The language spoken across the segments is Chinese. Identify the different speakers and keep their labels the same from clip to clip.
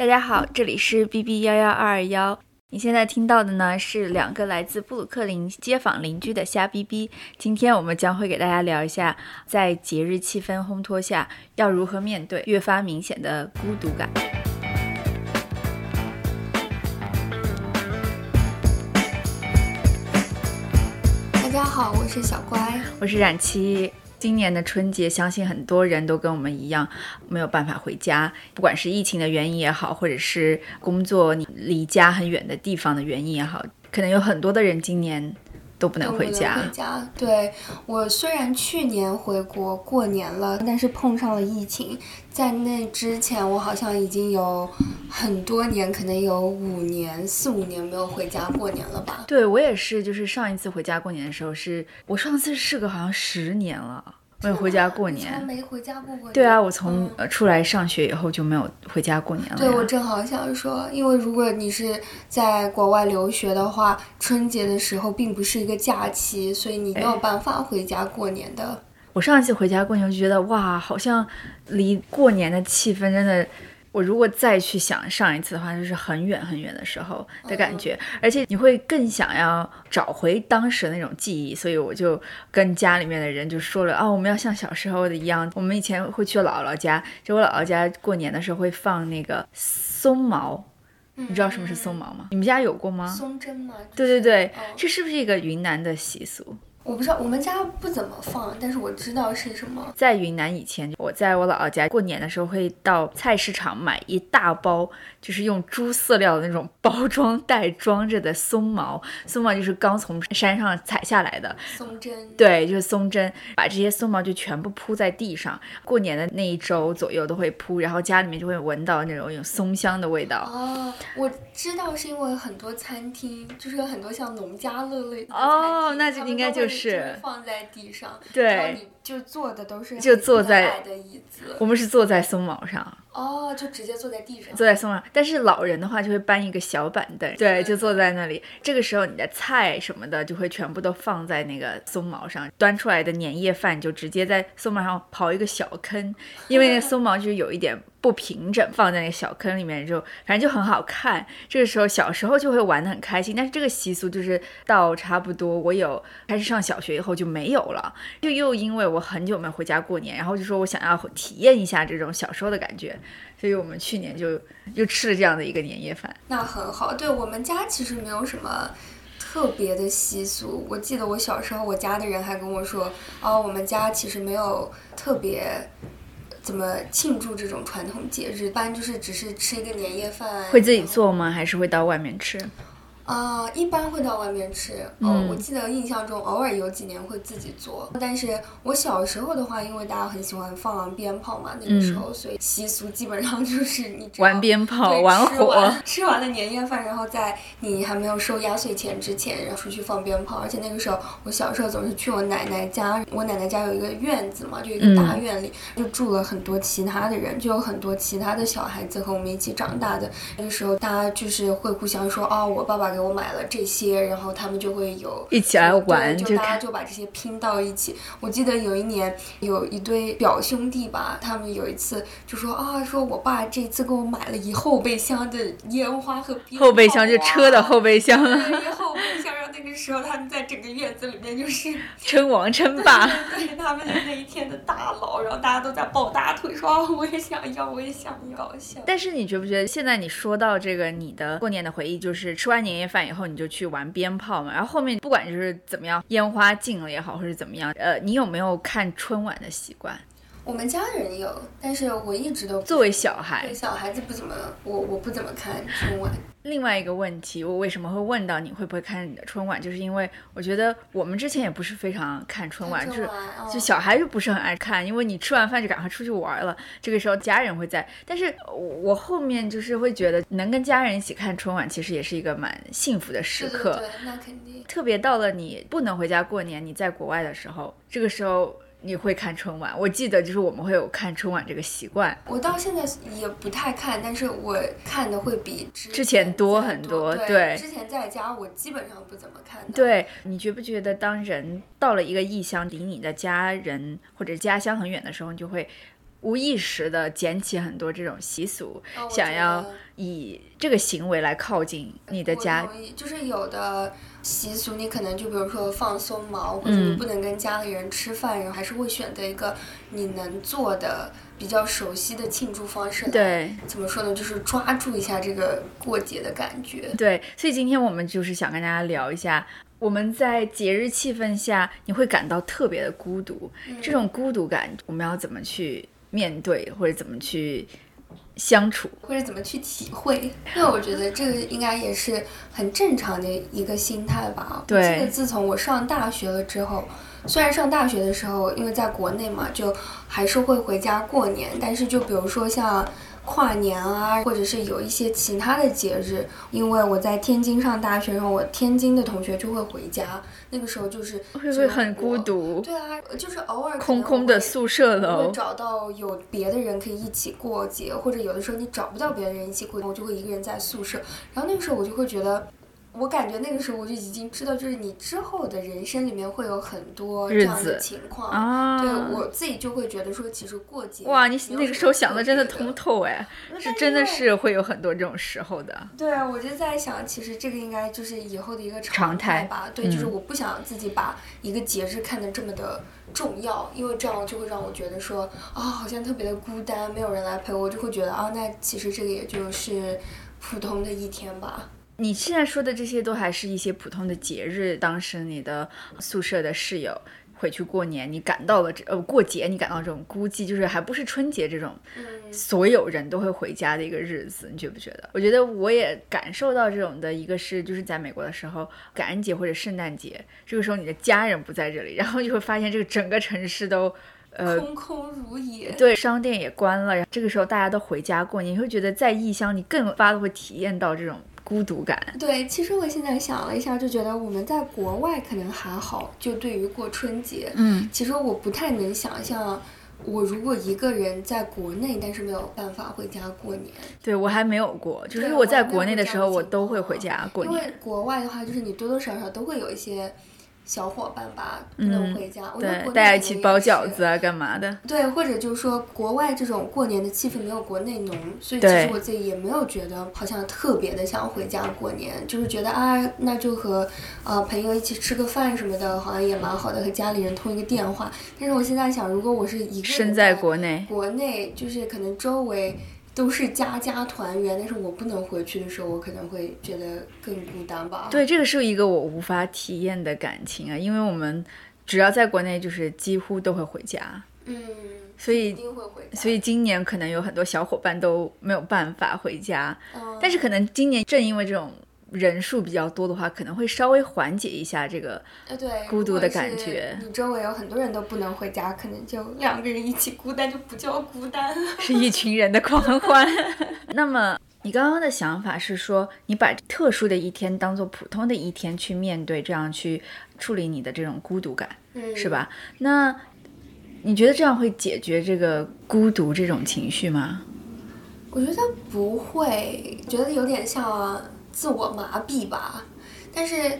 Speaker 1: 大家好，这里是 B B 幺幺二二幺。你现在听到的呢是两个来自布鲁克林街坊邻居的瞎逼逼。今天我们将会给大家聊一下，在节日气氛烘托下，要如何面对越发明显的孤独感。
Speaker 2: 大家好，我是小乖。
Speaker 1: 我是冉七。今年的春节，相信很多人都跟我们一样，没有办法回家。不管是疫情的原因也好，或者是工作你离家很远的地方的原因也好，可能有很多的人今年都不能回家。
Speaker 2: 回家，对我虽然去年回国过年了，但是碰上了疫情。在那之前，我好像已经有很多年，可能有五年、四五年没有回家过年了吧？
Speaker 1: 对我也是，就是上一次回家过年的时候，是我上次是个好像十年了。没有回家过年，
Speaker 2: 没回家过过。
Speaker 1: 对啊，我从呃出来上学以后就没有回家过年了。
Speaker 2: 对，我正好想说，因为如果你是在国外留学的话，春节的时候并不是一个假期，所以你没有办法回家过年的。
Speaker 1: 我上一次回家过年就觉得哇，好像离过年的气氛真的。我如果再去想上一次的话，就是很远很远的时候的感觉，而且你会更想要找回当时的那种记忆，所以我就跟家里面的人就说了啊，我们要像小时候的一样，我们以前会去姥姥家，就我姥姥家过年的时候会放那个松毛，你知道什么是松毛吗？你们家有过吗？
Speaker 2: 松针吗？
Speaker 1: 对对对，这是不是一个云南的习俗？
Speaker 2: 我不知道，我们家不怎么放，但是我知道是什么。
Speaker 1: 在云南以前，我在我姥姥家过年的时候，会到菜市场买一大包。就是用猪饲料的那种包装袋装着的松毛，松毛就是刚从山上采下来的
Speaker 2: 松针，
Speaker 1: 对，就是松针，把这些松毛就全部铺在地上，过年的那一周左右都会铺，然后家里面就会闻到那种有松香的味道。
Speaker 2: 哦，我知道是因为很多餐厅就是有很多像农家乐类的
Speaker 1: 哦，那就应该就是
Speaker 2: 放在地上，
Speaker 1: 对。
Speaker 2: 就坐的都是
Speaker 1: 就坐在
Speaker 2: 的椅子，
Speaker 1: 我们是坐在松毛上
Speaker 2: 哦，就直接坐在地上，
Speaker 1: 坐在松毛。但是老人的话就会搬一个小板凳，对，就坐在那里。这个时候你的菜什么的就会全部都放在那个松毛上，端出来的年夜饭就直接在松毛上刨一个小坑，因为那松毛就是有一点。不平整，放在那个小坑里面就，反正就很好看。这个时候小时候就会玩得很开心，但是这个习俗就是到差不多我有开始上小学以后就没有了。就又因为我很久没回家过年，然后就说我想要体验一下这种小时候的感觉，所以我们去年就又吃了这样的一个年夜饭。
Speaker 2: 那很好，对我们家其实没有什么特别的习俗。我记得我小时候，我家的人还跟我说，哦，我们家其实没有特别。怎么庆祝这种传统节日？一般就是只是吃一个年夜饭。
Speaker 1: 会自己做吗？还是会到外面吃？
Speaker 2: 啊，一般会到外面吃。哦，我记得印象中偶尔有几年会自己做。但是我小时候的话，因为大家很喜欢放鞭炮嘛，那个时候，所以习俗基本上就是你
Speaker 1: 玩鞭炮、玩火。
Speaker 2: 吃完了年夜饭，然后在你还没有收压岁钱之前，然后出去放鞭炮。而且那个时候，我小时候总是去我奶奶家，我奶奶家有一个院子嘛，就一个大院里，就住了很多其他的人，就有很多其他的小孩子和我们一起长大的。那个时候，大家就是会互相说，哦，我爸爸给。我买了这些，然后他们就会有
Speaker 1: 一起来玩，
Speaker 2: 就大家就把这些拼到一起。我记得有一年有一对表兄弟吧，他们有一次就说啊，说我爸这次给我买了一后备箱的烟花和
Speaker 1: 后备箱就车的后备箱，
Speaker 2: 一后备箱。时候他们在整个院子里面就是
Speaker 1: 称王称霸，
Speaker 2: 对他们那一天的大佬，然后大家都在抱大腿说啊，我也想要，我也想要，想。
Speaker 1: 但是你觉不觉得现在你说到这个你的过年的回忆，就是吃完年夜。饭以后你就去玩鞭炮嘛，然后后面不管就是怎么样，烟花禁了也好，或者怎么样，呃，你有没有看春晚的习惯？
Speaker 2: 我们家人有，但是我一直都
Speaker 1: 作为小孩，
Speaker 2: 小孩子不怎么，我我不怎么看春晚。
Speaker 1: 另外一个问题，我为什么会问到你会不会看春晚，就是因为我觉得我们之前也不是非常看春晚，就是就小孩就不是很爱看，因为你吃完饭就赶快出去玩了，这个时候家人会在。但是我后面就是会觉得能跟家人一起看春晚，其实也是一个蛮幸福的时刻。
Speaker 2: 对，那肯定。
Speaker 1: 特别到了你不能回家过年，你在国外的时候，这个时候。你会看春晚？我记得就是我们会有看春晚这个习惯。
Speaker 2: 我到现在也不太看，但是我看的会比
Speaker 1: 之前
Speaker 2: 多
Speaker 1: 很多。
Speaker 2: 对，之前在家我基本上不怎么看。
Speaker 1: 对你觉不觉得，当人到了一个异乡，离你的家人或者家乡很远的时候，你就会无意识的捡起很多这种习俗，想要。以这个行为来靠近你的家。
Speaker 2: 就是有的习俗，你可能就比如说放松毛，或者你不能跟家里人吃饭，然后还是会选择一个你能做的、比较熟悉的庆祝方式。
Speaker 1: 对，
Speaker 2: 怎么说呢？就是抓住一下这个过节的感觉。
Speaker 1: 对，所以今天我们就是想跟大家聊一下。我们在节日气氛下，你会感到特别的孤独。这种孤独感，我们要怎么去面对，或者怎么去相处，
Speaker 2: 或者怎么去体会？因为我觉得这个应该也是很正常的一个心态吧。
Speaker 1: 对。
Speaker 2: 这个自从我上大学了之后，虽然上大学的时候，因为在国内嘛，就还是会回家过年，但是就比如说像。跨年啊，或者是有一些其他的节日，因为我在天津上大学，然后我天津的同学就会回家，那个时候就是
Speaker 1: 会不会很孤独？
Speaker 2: 对啊，就是偶尔
Speaker 1: 空空的宿舍楼，
Speaker 2: 会找到有别的人可以一起过节，或者有的时候你找不到别的人一起过，我就会一个人在宿舍，然后那个时候我就会觉得。我感觉那个时候我就已经知道，就是你之后的人生里面会有很多这样的情况。对我自己就会觉得说，其实过节
Speaker 1: 哇，你那个时候想的真的通透哎，是真的是会有很多这种时候的。
Speaker 2: 对啊，我就在想，其实这个应该就是以后的一个
Speaker 1: 常
Speaker 2: 态吧。对，就是我不想自己把一个节日看得这么的重要，因为这样就会让我觉得说啊，好像特别的孤单，没有人来陪我，就会觉得啊，那其实这个也就是普通的一天吧。
Speaker 1: 你现在说的这些都还是一些普通的节日，当时你的宿舍的室友回去过年，你感到了这呃过节，你感到这种孤寂，就是还不是春节这种，所有人都会回家的一个日子，你觉不觉得？我觉得我也感受到这种的一个是，就是在美国的时候，感恩节或者圣诞节，这个时候你的家人不在这里，然后就会发现这个整个城市都呃
Speaker 2: 空空如也，
Speaker 1: 对，商店也关了，然后这个时候大家都回家过年，你会觉得在异乡你更发的会体验到这种。孤独感，
Speaker 2: 对，其实我现在想了一下，就觉得我们在国外可能还好，就对于过春节，
Speaker 1: 嗯，
Speaker 2: 其实我不太能想象，我如果一个人在国内，但是没有办法回家过年，
Speaker 1: 对我还没有过，就是我在国内的时候，我都会回家。过年，
Speaker 2: 因为国外的话，就是你多多少少都会有一些。小伙伴吧，不能回家。对，
Speaker 1: 大家一起包饺子啊，干嘛的？
Speaker 2: 对，或者就是说，国外这种过年的气氛没有国内浓，所以其实我自己也没有觉得好像特别的想回家过年，就是觉得啊，那就和呃朋友一起吃个饭什么的，好像也蛮好的，和家里人通一个电话。但是我现在想，如果我是一个人
Speaker 1: 身在国内，
Speaker 2: 国内就是可能周围。都是家家团圆，但是我不能回去的时候，我可能会觉得更孤单吧。
Speaker 1: 对，这个是一个我无法体验的感情啊，因为我们只要在国内，就是几乎都会回家。
Speaker 2: 嗯，
Speaker 1: 所以
Speaker 2: 一定会回。
Speaker 1: 所以今年可能有很多小伙伴都没有办法回家，但是可能今年正因为这种。人数比较多的话，可能会稍微缓解一下这个
Speaker 2: 呃对
Speaker 1: 孤独的感觉。
Speaker 2: 你周围有很多人都不能回家，可能就两个人一起孤单就不叫孤单了，
Speaker 1: 是一群人的狂欢。那么你刚刚的想法是说，你把特殊的一天当做普通的一天去面对，这样去处理你的这种孤独感，是吧？那你觉得这样会解决这个孤独这种情绪吗？
Speaker 2: 我觉得不会，觉得有点像。自我麻痹吧，但是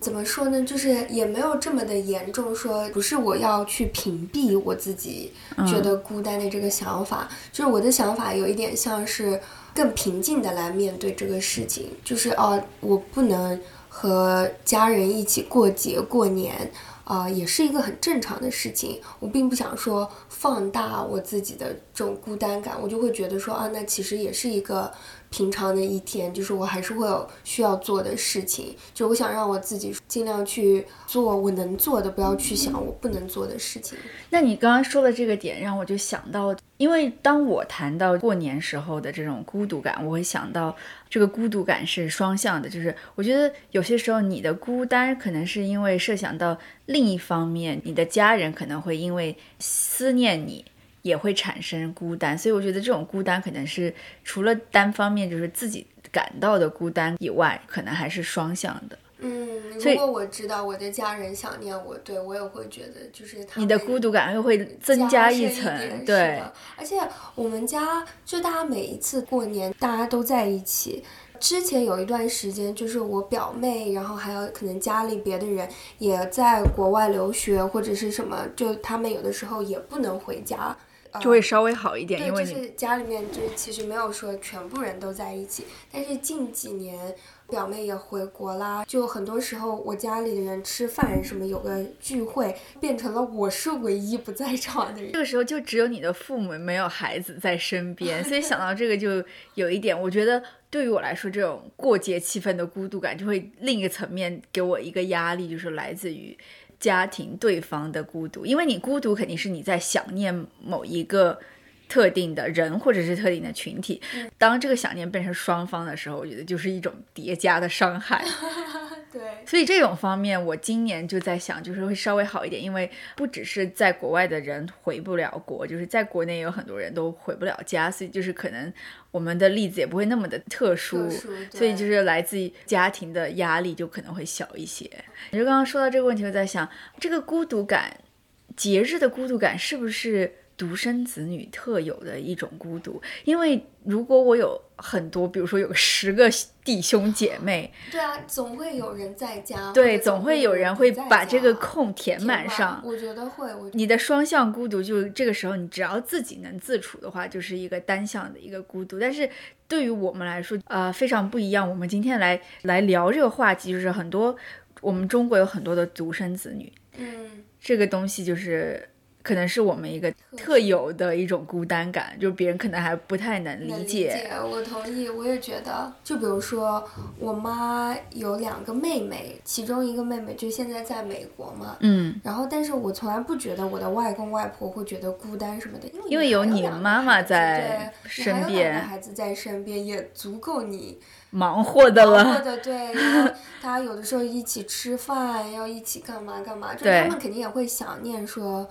Speaker 2: 怎么说呢？就是也没有这么的严重。说不是我要去屏蔽我自己觉得孤单的这个想法，就是我的想法有一点像是更平静的来面对这个事情。就是哦，我不能和家人一起过节过年啊，也是一个很正常的事情。我并不想说放大我自己的这种孤单感，我就会觉得说啊，那其实也是一个。平常的一天，就是我还是会有需要做的事情，就我想让我自己尽量去做我能做的，不要去想我不能做的事情。
Speaker 1: 那你刚刚说的这个点，让我就想到，因为当我谈到过年时候的这种孤独感，我会想到这个孤独感是双向的，就是我觉得有些时候你的孤单可能是因为设想到另一方面，你的家人可能会因为思念你。也会产生孤单，所以我觉得这种孤单可能是除了单方面就是自己感到的孤单以外，可能还是双向的。
Speaker 2: 嗯，如果我知道我的家人想念我，对我也会觉得就是
Speaker 1: 你的孤独感又会增加一层。对，
Speaker 2: 而且我们家就大家每一次过年大家都在一起。之前有一段时间，就是我表妹，然后还有可能家里别的人也在国外留学或者是什么，就他们有的时候也不能回家。呃
Speaker 1: 就会稍微好一点，
Speaker 2: 对，
Speaker 1: 因为
Speaker 2: 就是家里面就是其实没有说全部人都在一起，但是近几年表妹也回国啦，就很多时候我家里的人吃饭什么有个聚会，变成了我是唯一不在场的人
Speaker 1: 这。个时候就只有你的父母没有孩子在身边，所以想到这个就有一点，我觉得对于我来说，这种过节气氛的孤独感就会另一个层面给我一个压力，就是来自于家庭对方的孤独，因为你孤独肯定是你在想念某一个。特定的人或者是特定的群体，当这个想念变成双方的时候，我觉得就是一种叠加的伤害。
Speaker 2: 对，
Speaker 1: 所以这种方面，我今年就在想，就是会稍微好一点，因为不只是在国外的人回不了国，就是在国内有很多人都回不了家，所以就是可能我们的例子也不会那么的特殊，
Speaker 2: 特殊
Speaker 1: 所以就是来自于家庭的压力就可能会小一些。你就刚刚说到这个问题，我在想，这个孤独感，节日的孤独感是不是？独生子女特有的一种孤独，因为如果我有很多，比如说有十个弟兄姐妹，
Speaker 2: 对啊，总会有人在家，
Speaker 1: 对，总会
Speaker 2: 会
Speaker 1: 有人会把这个空填
Speaker 2: 填
Speaker 1: 满上。
Speaker 2: 我觉得会，我
Speaker 1: 你的双向孤独，就这个时候，你只要自己能自处的话，就是一个单向的一个孤独。但是对于我们来说，呃，非常不一样。我们今天来来聊这个话题，就是很多我们中国有很多的独生子女，
Speaker 2: 嗯，
Speaker 1: 这个东西就是可能是我们一个特有的一种孤单感，就别人可能还不太能
Speaker 2: 能理
Speaker 1: 理解。
Speaker 2: 我同意，我也觉得，就比如说我妈有两个妹妹，其中一个妹妹就现在在美国嘛，
Speaker 1: 嗯，
Speaker 2: 然后但是我从来不觉得我的外公外婆会觉得孤单什么的，因为
Speaker 1: 因为有你
Speaker 2: 还两个
Speaker 1: 妈妈在身边
Speaker 2: 个孩子在身边也足够你
Speaker 1: 忙活的
Speaker 2: 忙活
Speaker 1: 了。
Speaker 2: 的对，然后大家有的时候一起吃饭，要一起干嘛干嘛，就他们肯定也会想念说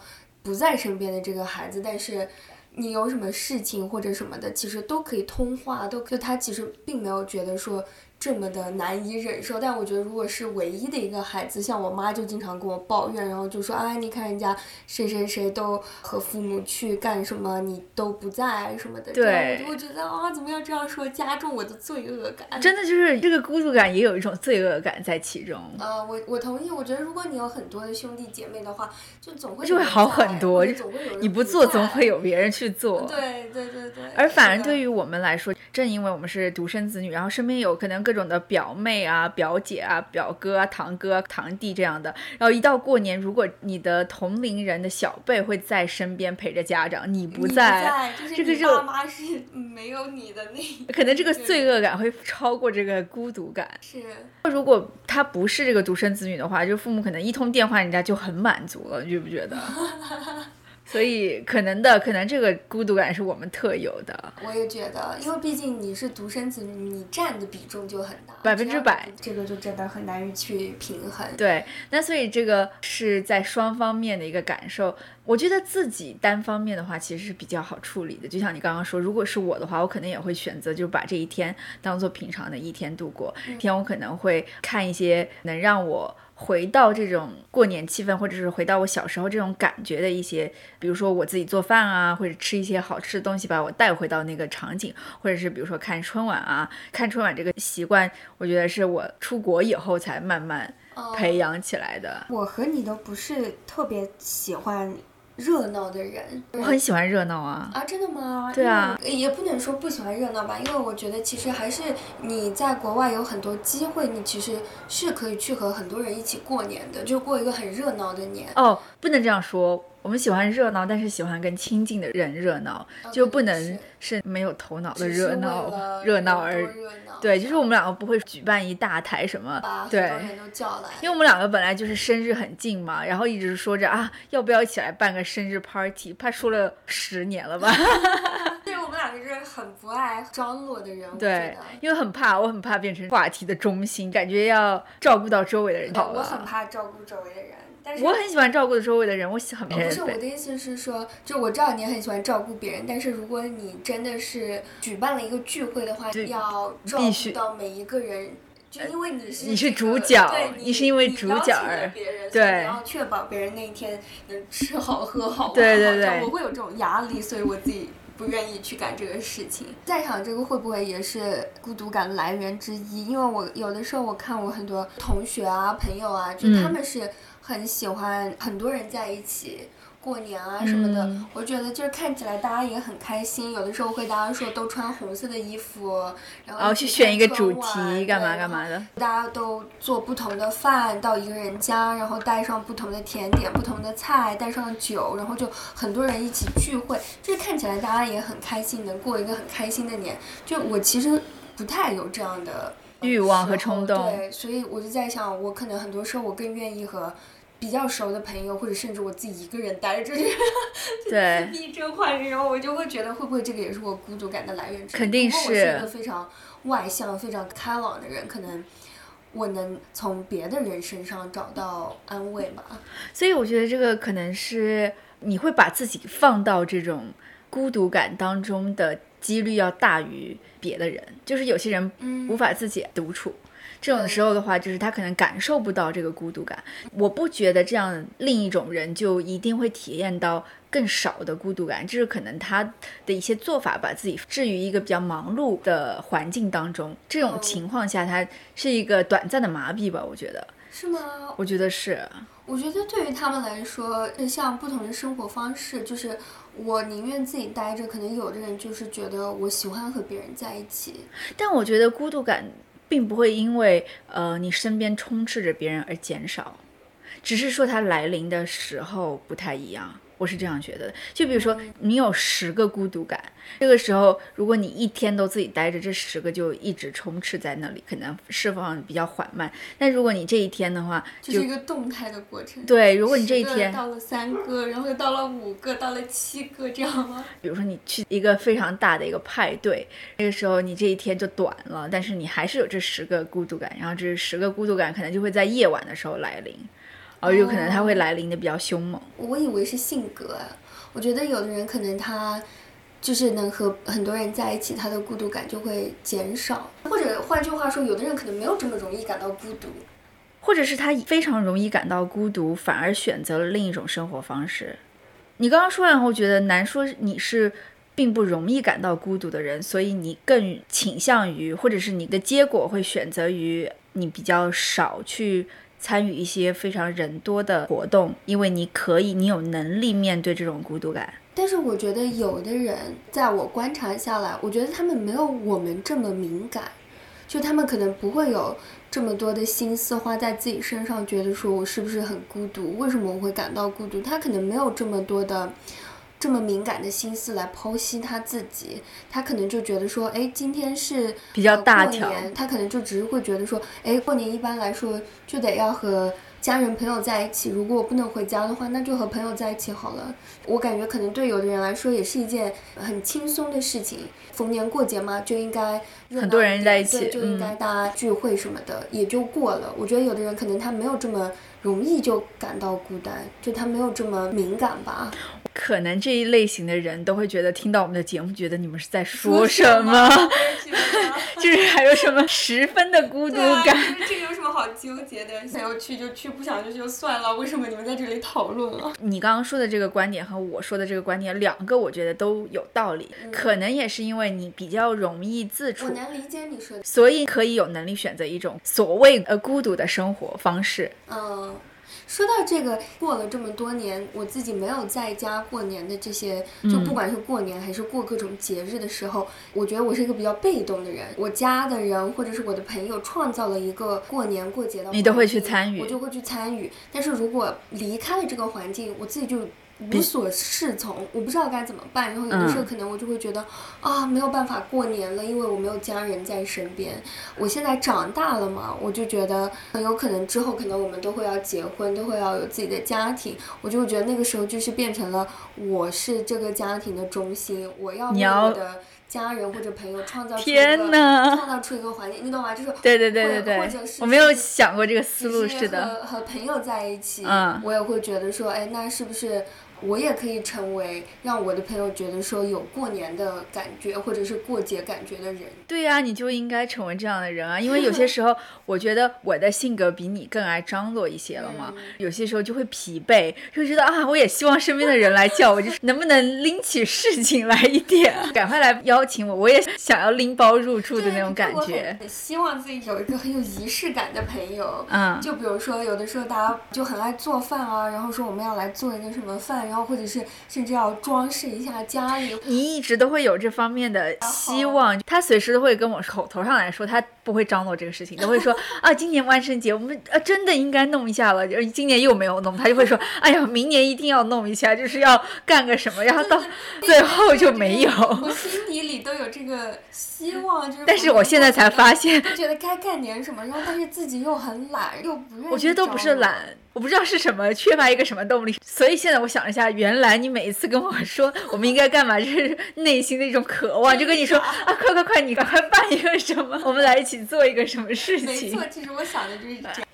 Speaker 2: 不在身边的这个孩子，但是。你有什么事情或者什么的，其实都可以通话，都就他其实并没有觉得说这么的难以忍受。但我觉得，如果是唯一的一个孩子，像我妈就经常跟我抱怨，然后就说啊，你看人家谁谁谁都和父母去干什么，你都不在什么的。
Speaker 1: 对
Speaker 2: 我就会觉得啊，怎么要这样说，加重我的罪恶感。
Speaker 1: 真的就是这个孤独感也有一种罪恶感在其中。
Speaker 2: 呃，我我同意。我觉得如果你有很多的兄弟姐妹的话，就总会
Speaker 1: 就会好很多
Speaker 2: 总会有人
Speaker 1: 你不做，总会有别人去做。
Speaker 2: 对对对对。
Speaker 1: 而反而对于我们来说，正因为我们是独生子女，然后身边有可能各种的表妹啊、表姐啊、表哥啊、堂哥啊、堂弟这样的，然后一到过年，如果你的同龄人的小辈会在身边陪着家长，你不
Speaker 2: 你
Speaker 1: 在，
Speaker 2: 就是
Speaker 1: 这个就
Speaker 2: 爸妈是没有你的那
Speaker 1: 可能这个罪恶感会超过这个孤独感。
Speaker 2: 是
Speaker 1: 如果他不是这个独生子女的话，就父母可能一通电话人家就很满足了，你觉不觉得？所以可能的，可能这个孤独感是我们特有的。
Speaker 2: 我也觉得，因为毕竟你是独生子女，你占的比重就很大，
Speaker 1: 百分之百，
Speaker 2: 这个就真的很难去平衡。
Speaker 1: 对，那所以这个是在双方面的一个感受。我觉得自己单方面的话，其实是比较好处理的。就像你刚刚说，如果是我的话，我可能也会选择，就是把这一天当做平常的一天度过。一天我可能会看一些能让我回到这种过年气氛，或者是回到我小时候这种感觉的一些，比如说我自己做饭啊，或者吃一些好吃的东西，把我带回到那个场景，或者是比如说看春晚啊，看春晚这个习惯，我觉得是我出国以后才慢慢培养起来的。
Speaker 2: 我和你都不是特别喜欢热闹的人，
Speaker 1: 我很喜欢热闹啊，
Speaker 2: 啊，真的吗？
Speaker 1: 对啊，
Speaker 2: 也不能说不喜欢热闹吧，因为我觉得其实还是你在国外有很多机会，你其实是可以去和很多人一起过年的，就过一个很热闹的年。
Speaker 1: 哦，不能这样说。我们喜欢热闹，但是喜欢跟亲近的人热闹，就不能是没有头脑的热闹热闹而对，就是我们两个不会举办一大台什么对。因为我们两个本来就是生日很近嘛，然后一直说着啊，要不要一起来办个生日 party？怕说了十年了吧？
Speaker 2: 对我们两个是很不爱张罗的人，
Speaker 1: 对，因为很怕，我很怕变成话题的中心，感觉要照顾到周围的人。好
Speaker 2: 我很，怕照顾周围的人，但是
Speaker 1: 我很喜欢照顾周围的人，我喜很
Speaker 2: 哦不是我的意思是说，就我知道你很喜欢照顾别人，但是如果你真的是举办了一个聚会的话，
Speaker 1: 对
Speaker 2: 要照顾到每一个人。就因为你是
Speaker 1: 你是主角
Speaker 2: 对
Speaker 1: 你是因为主角
Speaker 2: 别人，
Speaker 1: 对
Speaker 2: 你要确保别人那一天能吃好喝好玩好
Speaker 1: 对对对
Speaker 2: 我会有这种压力，所以我自己不愿意去干这个事情。在场这个会不会也是孤独感来源之一？因为我有的时候我看我很多同学啊、朋友啊，就
Speaker 1: 嗯
Speaker 2: 他们是很喜欢很多人在一起。过年啊什么的，
Speaker 1: 嗯
Speaker 2: 我觉得就是看起来大家也很开心，有的时候会大家说都穿红色的衣服，然后
Speaker 1: 然后去选一个主题，干嘛干嘛的。
Speaker 2: 大家都做不同的饭到一个人家，然后带上不同的甜点、不同的菜，带上酒，然后就很多人一起聚会，就是看起来大家也很开心，能过一个很开心的年。就我其实不太有这样的
Speaker 1: 欲望和冲动
Speaker 2: 对，所以我就在想，我可能很多时候我更愿意和。比较熟的朋友，或者甚至我自己一个人待着，就自闭症患者，然后我就会觉得，会不会这个也是我孤独感的来源之一？
Speaker 1: 肯定
Speaker 2: 是我是
Speaker 1: 是
Speaker 2: 一个非常外向、非常开朗的人，可能我能从别的人身上找到安慰吧。
Speaker 1: 所以我觉得这个可能是你会把自己放到这种孤独感当中的几率要大于别的人，就是有些人
Speaker 2: 嗯
Speaker 1: 无法自己独处。这种时候的话，就是他可能感受不到这个孤独感。我不觉得这样另一种人就一定会体验到更少的孤独感，就是可能他的一些做法把自己置于一个比较忙碌的环境当中。这种
Speaker 2: 嗯
Speaker 1: 情况下，他是一个短暂的麻痹吧？我觉得，
Speaker 2: 是吗？
Speaker 1: 我觉得是。
Speaker 2: 我觉得对于他们来说，像不同的生活方式，就是我宁愿自己待着。可能有的人就是觉得我喜欢和别人在一起。
Speaker 1: 但我觉得孤独感并不会因为呃你身边充斥着别人而减少，只是说它来临的时候不太一样。我是这样觉得的。就比如说，你有十个孤独感，这个时候如果你一天都自己待着，这十个就一直充斥在那里，可能释放比较缓慢。但如果你这一天的话，
Speaker 2: 就是一个动态的过程。
Speaker 1: 对，如果你这一天，
Speaker 2: 到了三个，然后又到了五个，到了七个，这样吗？
Speaker 1: 比如说你去一个非常大的一个派对，那个时候你这一天就短了，但是你还是有这十个孤独感，然后这十个孤独感可能就会在夜晚的时候来临，而有可能他会来临的比较凶猛。
Speaker 2: 我以为是性格啊，我觉得有的人可能他就是能和很多人在一起，他的孤独感就会减少。或者换句话说，有的人可能没有这么容易感到孤独。
Speaker 1: 或者是他非常容易感到孤独，反而选择了另一种生活方式。你刚刚说完后，觉得难说你是并不容易感到孤独的人，所以你更倾向于，或者是你的结果会选择于你比较少去参与一些非常人多的活动，因为你可以，你有能力面对这种孤独感。
Speaker 2: 但是我觉得有的人，在我观察下来，我觉得他们没有我们这么敏感，就他们可能不会有这么多的心思花在自己身上，觉得说我是不是很孤独？为什么我会感到孤独？他可能没有这么多的。这么敏感的心思来剖析他自己，他可能就觉得说，哎，今天是
Speaker 1: 比较大条
Speaker 2: 年他可能就只是会觉得说，哎，过年一般来说就得要和家人朋友在一起，如果我不能回家的话，那就和朋友在一起好了。我感觉可能对有的人来说也是一件很轻松的事情，逢年过节嘛，就应该
Speaker 1: 很多人在一起
Speaker 2: 就应该
Speaker 1: 嗯
Speaker 2: 大家聚会什么的，也就过了。我觉得有的人可能他没有这么容易就感到孤单，就他没有这么敏感吧。
Speaker 1: 可能这一类型的人都会觉得听到我们的节目，觉得你们是在说
Speaker 2: 说
Speaker 1: 什
Speaker 2: 什
Speaker 1: 么，就是还有什么十分的孤独感。
Speaker 2: 这个有什么好纠结的？想要去就去，不想去就算了。为什么你们在这里讨论啊？
Speaker 1: 你刚刚说的这个观点和我说的这个观点，两个我觉得都有道理。可能也是因为你比较容易自
Speaker 2: 我
Speaker 1: 处，
Speaker 2: 能理解你说的。
Speaker 1: 所以可以有能力选择一种所谓呃孤独的生活方式。
Speaker 2: 嗯，说到这个，过了这么多年，我自己没有在家过年的这些，就
Speaker 1: 嗯
Speaker 2: 不管是过年还是过各种节日的时候，我觉得我是一个比较被动的人。我家的人或者是我的朋友创造了一个过年过节的，
Speaker 1: 你都会去参与
Speaker 2: 我就会去参与。但是如果离开了这个环境，我自己就。无所适从，我不知道该怎么办。然后有的时候
Speaker 1: 嗯
Speaker 2: 可能我就会觉得、啊，没有办法过年了，因为我没有家人在身边。我现在长大了嘛，我就觉得很有可能之后可能我们都会要结婚，都会要有自己的家庭。我就会觉得那个时候就是变成了我是这个家庭的中心，我要为我的家人或者朋友创造出一
Speaker 1: 天
Speaker 2: 个
Speaker 1: 呐
Speaker 2: 创造出一个环境，你懂吗？就是
Speaker 1: 对对对对对
Speaker 2: 或或者，是
Speaker 1: 我没有想过这个思路，
Speaker 2: 只
Speaker 1: 是的。
Speaker 2: 和和朋友在一起，
Speaker 1: 嗯
Speaker 2: 我也会觉得说，哎，那是不是我也可以成为让我的朋友觉得说有过年的感觉，或者是过节感觉的人？
Speaker 1: 对呀、你就应该成为这样的人啊！因为有些 时候，我觉得我的性格比你更爱张罗一些了嘛。
Speaker 2: 嗯
Speaker 1: 有些时候就会疲惫，就觉得啊，我也希望身边的人来叫我，就是能不能拎起事情来一点，赶快来邀请我，我也想要拎包入住的那种感
Speaker 2: 我
Speaker 1: 觉。
Speaker 2: 很希望自己有一个很有仪式感的朋友。
Speaker 1: 嗯，
Speaker 2: 就比如说，有的时候大家就很爱做饭啊，然后说我们要来做一个什么饭，然后或者是甚至要装饰一下家里。
Speaker 1: 你一直都会有这方面的希望，他随时都会跟我口头上来说，他不会张罗这个事情，都会说啊，今年万圣节我们啊真的应该弄一下了，就是今年又没有弄，他就会说，哎呀，明年一定要弄一下，就是要干个什么，然后到最后就没有。
Speaker 2: 我心底里都有这个希望，就是。
Speaker 1: 但是我现在才发现，
Speaker 2: 觉得该干点什么，然后但是自己又很懒，又不愿意。
Speaker 1: 我觉得都不是懒。我不知道是什么，缺乏一个什么动力，所以现在我想一下，原来你每一次跟我说我们应该干嘛，就是内心的一种渴望，就跟你说啊，快快快，你赶快办一个什么，我们来一起做一个什么事情。没
Speaker 2: 错，其实我想的就是这样。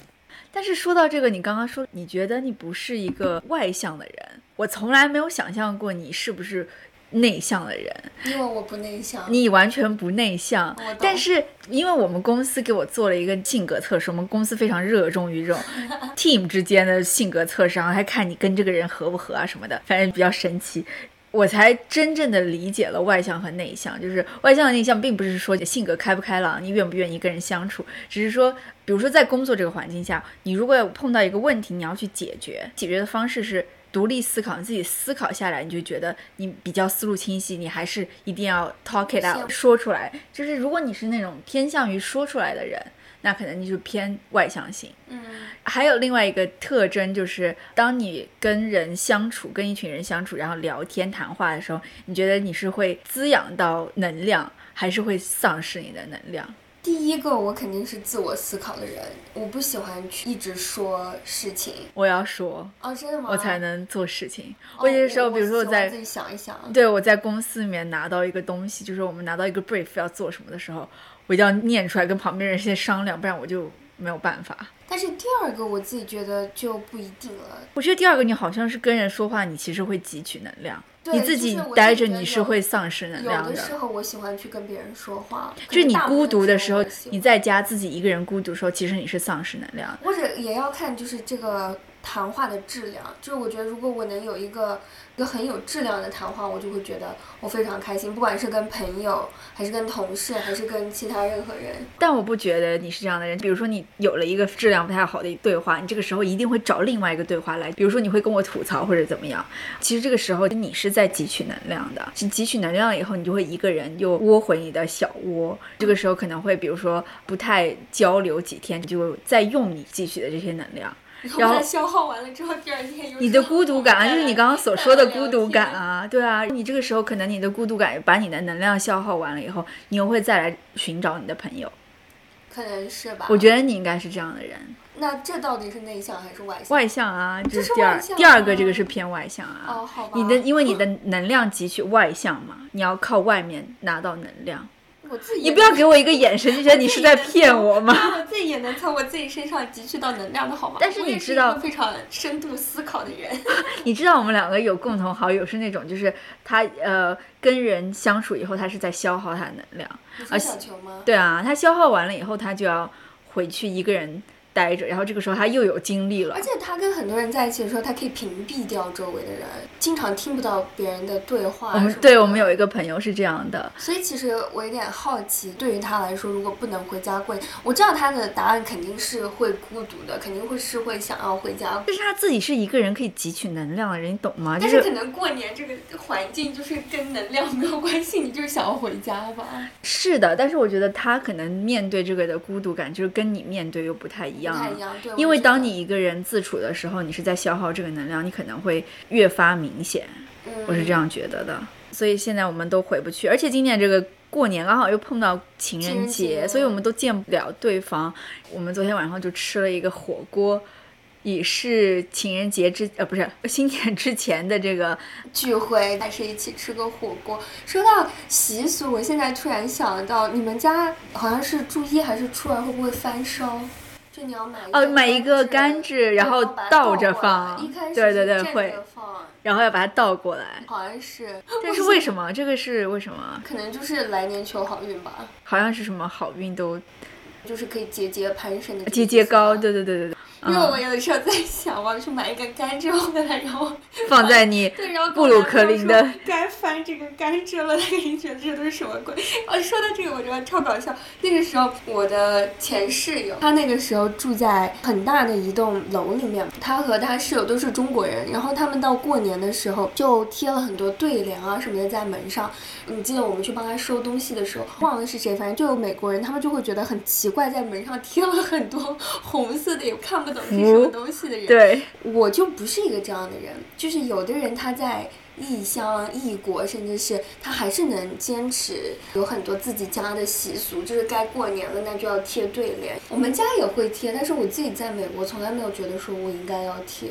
Speaker 1: 但是说到这个，你刚刚说你觉得你不是一个外向的人，我从来没有想象过你是不是。内向的人，
Speaker 2: 因为我不内向，
Speaker 1: 你完全不内向。但是因为我们公司给我做了一个性格测试，我们公司非常热衷于这种 team 之间的性格测试，然后还看你跟这个人合不合啊什么的，反正比较神奇。我才真正的理解了外向和内向，就是外向和内向并不是说你性格开不开朗，你愿不愿意跟人相处，只是说，比如说在工作这个环境下，你如果碰到一个问题，你要去解决，解决的方式是。独立思考，你自己思考下来，你就觉得你比较思路清晰，你还是一定要 talk it out 说出来。就是如果你是那种偏向于说出来的人，那可能你就偏外向型。
Speaker 2: 嗯，
Speaker 1: 还有另外一个特征就是，当你跟人相处，跟一群人相处，然后聊天谈话的时候，你觉得你是会滋养到能量，还是会丧失你的能量？
Speaker 2: 第一个，我肯定是自我思考的人，我不喜欢去一直说事情。
Speaker 1: 我要说
Speaker 2: 哦，真的吗？
Speaker 1: 我才能做事情。我有些时候，比如说我在
Speaker 2: 自己想一想，
Speaker 1: 对我在公司里面拿到一个东西，就是我们拿到一个 brief 要做什么的时候，我一定要念出来，跟旁边人先商量，不然我就没有办法。
Speaker 2: 但是第二个，我自己觉得就不一定了。
Speaker 1: 我觉得第二个，你好像是跟人说话，你其实会汲取能量。
Speaker 2: 你
Speaker 1: 自己待着，你是会丧失能量
Speaker 2: 的。有的时候，我喜欢去跟别人说话。
Speaker 1: 就是你孤独
Speaker 2: 的
Speaker 1: 时候，你在家自己一个人孤独的时候，其实你是丧失能量。
Speaker 2: 或者也要看，就是这个谈话的质量。就是我觉得，如果我能有一个。一个很有质量的谈话，我就会觉得我非常开心，不管是跟朋友，还是跟同事，还是跟其他任何人。
Speaker 1: 但我不觉得你是这样的人。比如说，你有了一个质量不太好的对话，你这个时候一定会找另外一个对话来。比如说，你会跟我吐槽或者怎么样。其实这个时候你是在汲取能量的，汲取能量以后，你就会一个人又窝回你的小窝。这个时候可能会，比如说不太交流几天，就再用你汲取的这些能量。然后
Speaker 2: 消耗完了之后，第二天又
Speaker 1: 你的孤独感啊，就是你刚刚所说的孤独感啊，对啊，你这个时候可能你的孤独感把你的能量消耗完了以后，你又会再来寻找你的朋友，
Speaker 2: 可能是吧？
Speaker 1: 我觉得你应该是这样的人。
Speaker 2: 那这到底是内向还是外向？
Speaker 1: 外向啊，
Speaker 2: 这
Speaker 1: 是第二第二个，这个是偏外向啊。
Speaker 2: 哦，好吧。
Speaker 1: 你的因为你的能量汲取外向嘛，你要靠外面拿到能量。你不要给我一个眼神，就觉得你是在骗我吗？
Speaker 2: 我自己也能从我自己身上汲取到能量的好吗？
Speaker 1: 但是你知道，
Speaker 2: 非常深度思考的人。
Speaker 1: 你知道我们两个有共同好友是那种，就是他呃跟人相处以后，他是在消耗他的能量。
Speaker 2: 而小球吗？
Speaker 1: 对啊，他消耗完了以后，他就要回去一个人。待着，然后这个时候他又有精力了。
Speaker 2: 而且他跟很多人在一起的时候，他可以屏蔽掉周围的人，经常听不到别人的对话。
Speaker 1: 我们对我们有一个朋友是这样的。
Speaker 2: 所以其实我有点好奇，对于他来说，如果不能回家过，我知道他的答案肯定是会孤独的，肯定会是会想要回家。
Speaker 1: 但是他自己是一个人可以汲取能量的人，你懂吗？
Speaker 2: 但是可能过年这个环境就是跟能量没有关系，你就是想要回家吧？
Speaker 1: 是的，但是我觉得他可能面对这个的孤独感，就是跟你面对又不太
Speaker 2: 一样。
Speaker 1: 因为当你一个人自处的时候，你是在消耗这个能量，你可能会越发明显。我是这样觉得的。所以现在我们都回不去，而且今年这个过年刚好又碰到情人节，所以我们都见不了对方。我们昨天晚上就吃了一个火锅，也是情人节之呃不是新年之前的这个
Speaker 2: 聚会，还是一起吃个火锅。说到习俗，我现在突然想到，你们家好像是初一还是初二，会不会翻烧？就你要买哦，
Speaker 1: 买一个
Speaker 2: 甘
Speaker 1: 蔗，然后倒着放，对对对，会，然后要把它倒过来，
Speaker 2: 好像是。
Speaker 1: 但 是为什么这个是为什么？
Speaker 2: 可能就是来年求好运吧。
Speaker 1: 好像是什么好运都，
Speaker 2: 就是可以节节攀升的。
Speaker 1: 节节高，对对对对对。
Speaker 2: 因为我有的时候在想，我要去买一个甘蔗回来，然后
Speaker 1: 放在你
Speaker 2: 对，然后
Speaker 1: 布鲁克林的
Speaker 2: 该翻这个甘蔗了，他肯定觉得这都是什么鬼？哦，说到这个，我觉得超搞笑。那个时候，我的前室友，他那个时候住在很大的一栋楼里面，他和他室友都是中国人，然后他们到过年的时候就贴了很多对联啊什么的在门上。你记得我们去帮他收东西的时候，忘了是谁，反正就有美国人，他们就会觉得很奇怪，在门上贴了很多红色的，也看不懂是什么东西的人。
Speaker 1: 对，
Speaker 2: 我就不是一个这样的人，就是有的人他在异乡、异国，甚至是他还是能坚持有很多自己家的习俗，就是该过年了那就要贴对联。我们家也会贴，但是我自己在美国从来没有觉得说我应该要贴。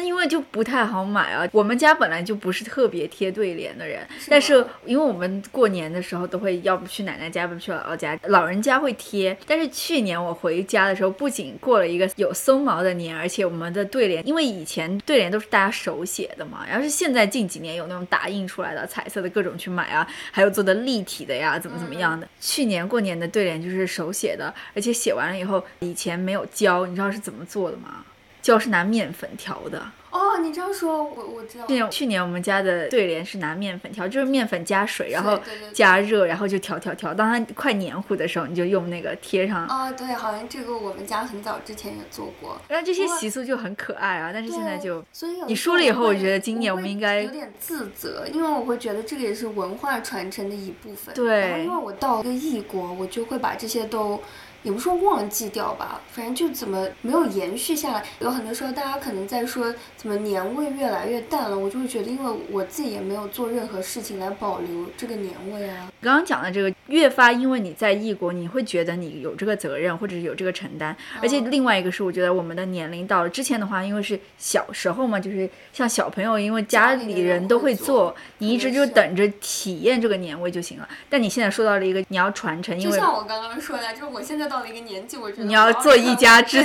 Speaker 1: 那因为就不太好买啊。我们家本来就不是特别贴对联的人，但是因为我们过年的时候都会要不去奶奶家，要不去姥姥家，老人家会贴。但是去年我回家的时候，不仅过了一个有松毛的年，而且我们的对联，因为以前对联都是大家手写的嘛，然后是现在近几年有那种打印出来的彩色的各种去买啊，还有做的立体的呀，怎么怎么样的。去年过年的对联就是手写的，而且写完了以后，以前没有胶，你知道是怎么做的吗？胶是拿面粉调的。
Speaker 2: 哦，你这样说，我我知道。
Speaker 1: 去年去年我们家的对联是拿面粉调，就是面粉加水，然后加热，然后就调调调，当它快黏糊的时候，你就用那个贴上。
Speaker 2: 啊，对，好像这个我们家很早之前也做过。
Speaker 1: 然后这些习俗就很可爱啊，但是现在就
Speaker 2: 所以
Speaker 1: 你说了以后，我觉得今年我们应该
Speaker 2: 有点自责，因为我会觉得这个也是文化传承的一部分。
Speaker 1: 对
Speaker 2: 然后因为我到一个异国，我就会把这些都。也不是说忘记掉吧，反正就怎么没有延续下来。有很多时候，大家可能在说怎么年味越来越淡了，我就会觉得，因为我自己也没有做任何事情来保留这个年味啊。
Speaker 1: 刚刚讲的这个越发，因为你在异国，你会觉得你有这个责任，或者是有这个承担。而且另外一个是，我觉得我们的年龄到了，之前的话，因为是小时候嘛，就是像小朋友，因为家里人都会做，你一直就等着体验这个年味就行了。但你现在说到了一个，你要传承，因为
Speaker 2: 就像我刚刚说的，就是我现在到了一个年纪，我觉得
Speaker 1: 你要做一家之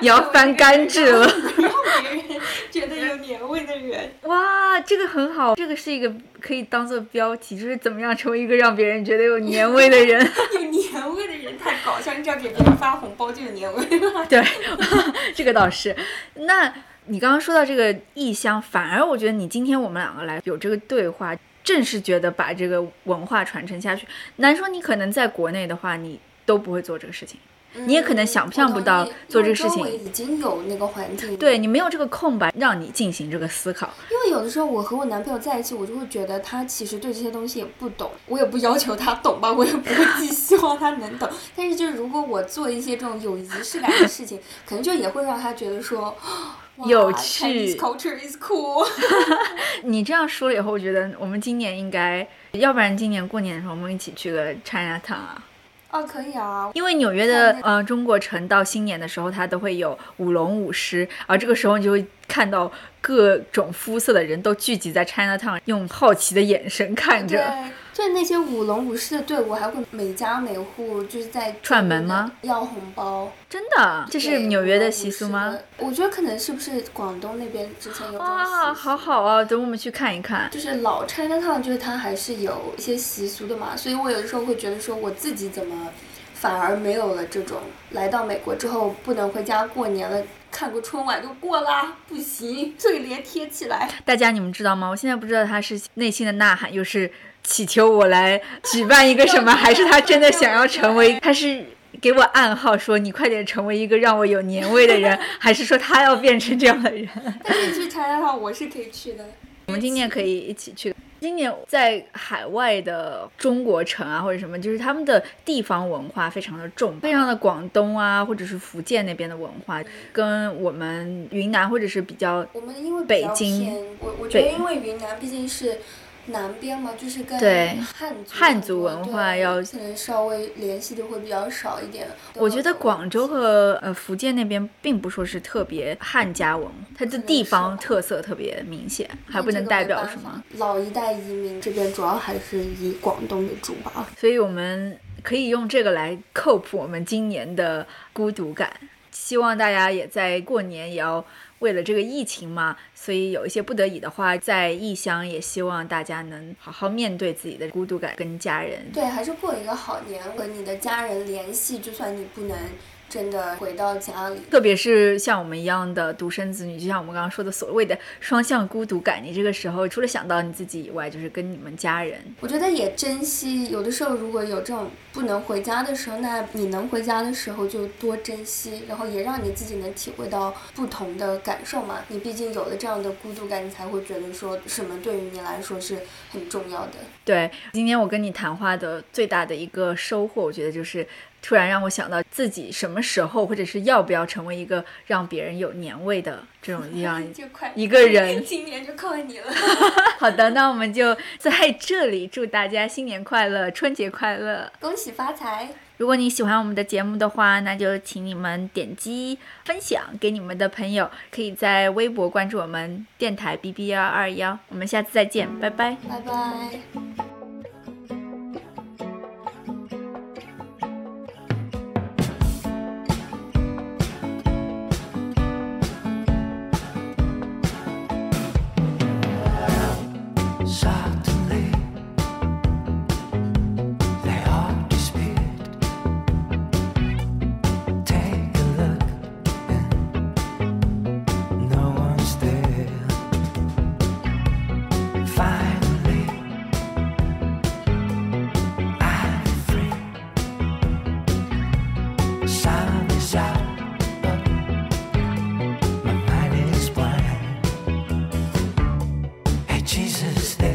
Speaker 1: 你要翻甘蔗了
Speaker 2: 让别人觉得有年味的人。
Speaker 1: 哇，这个很好，这个是一个可以当做标题，就是怎么样成为一个让别人觉得有年味的人。
Speaker 2: 有年味的人太搞笑，你只要给别人发红包就有年味了。
Speaker 1: 对，这个倒是。那你刚刚说到这个异乡，反而我觉得你今天我们两个来有这个对话，正是觉得把这个文化传承下去。难说你可能在国内的话，你都不会做这个事情。你也可能想象不到做这个事情
Speaker 2: 已经有那个环境。
Speaker 1: 对你没有这个空白，让你进行这个思考。
Speaker 2: 因为有的时候我和我男朋友在一起，我就会觉得他其实对这些东西也不懂，我也不要求他懂吧，我也不会寄 希望他能懂。但是就是如果我做一些这种有仪式感的事情，可能就也会让他觉得说。哇
Speaker 1: 有趣
Speaker 2: culture is cool。
Speaker 1: 你这样说了以后，我觉得我们今年应该，要不然今年过年的时候我们一起去个 China Town 啊。
Speaker 2: 哦，可以啊。
Speaker 1: 因为纽约的呃中国城到新年的时候，它都会有舞龙舞狮，而这个时候你就会看到各种肤色的人都聚集在 China Town，用好奇的眼神看着。
Speaker 2: 对，就那些舞龙舞狮的队伍，还会每家每户就是在
Speaker 1: 串门吗？
Speaker 2: 要红包，
Speaker 1: 真的，这是纽约的习俗吗？？
Speaker 2: 我觉得可能是不是广东那边之前有
Speaker 1: 哇，好好啊，等我们去看一看。
Speaker 2: 就是老 China Town，就是它还是有一些习俗的嘛，所以我有的时候会觉得说，我自己怎么反而没有了这种来到美国之后不能回家过年了，看个春晚就过啦，不行，对联贴起来。
Speaker 1: 大家你们知道吗？我现在不知道他是内心的呐喊，又是祈求我来举办一个什么，还是他真的想要成为？他是给我暗号说你快点成为一个让我有年味的人，还是说他要变成这样的人？
Speaker 2: 但是去 China Town 我是可以去的。
Speaker 1: 我们今年可以一起去。今年在海外的中国城啊，或者什么，就是他们的地方文化非常的重，非常的广东啊，或者是福建那边的文化，跟我们云南或者是比较
Speaker 2: 我们因为
Speaker 1: 北京，
Speaker 2: 我我觉得因为云南毕竟是南边嘛，就是跟汉族
Speaker 1: 汉族文化要
Speaker 2: 可能稍微联系的会比较少一点。
Speaker 1: 我觉得广州和呃福建那边并不说是特别汉家文化，它的地方特色特别明显，还不能代表什么。。
Speaker 2: 老一代移民这边主要还是以广东为主吧。
Speaker 1: 所以我们可以用这个来 cope 我们今年的孤独感。希望大家也在过年也要为了这个疫情嘛，所以有一些不得已的话，在异乡也希望大家能好好面对自己的孤独感，跟家人。
Speaker 2: 对，还是过一个好年，和你的家人联系，就算你不能真的回到家里。
Speaker 1: 特别是像我们一样的独生子女，就像我们刚刚说的所谓的双向孤独感，你这个时候除了想到你自己以外，就是跟你们家人。
Speaker 2: 我觉得也珍惜，有的时候如果有这种不能回家的时候，那你能回家的时候就多珍惜，然后也让你自己能体会到不同的感受嘛。你毕竟有了这样的孤独感，你才会觉得说什么对于你来说是很重要的。
Speaker 1: 对，今天我跟你谈话的最大的一个收获，我觉得就是突然让我想到自己什么时候或者是要不要成为一个让别人有年味的这种一样 一个人。
Speaker 2: 今年就靠你了。
Speaker 1: 好的，那我们就在这里祝大家新年快乐，春节快乐，
Speaker 2: 恭喜发财。
Speaker 1: 如果你喜欢我们的节目的话，那就请你们点击分享给你们的朋友，可以在微博关注我们电台 B B 幺二幺。我们下次再见，拜拜，
Speaker 2: 拜拜。
Speaker 3: Jesus.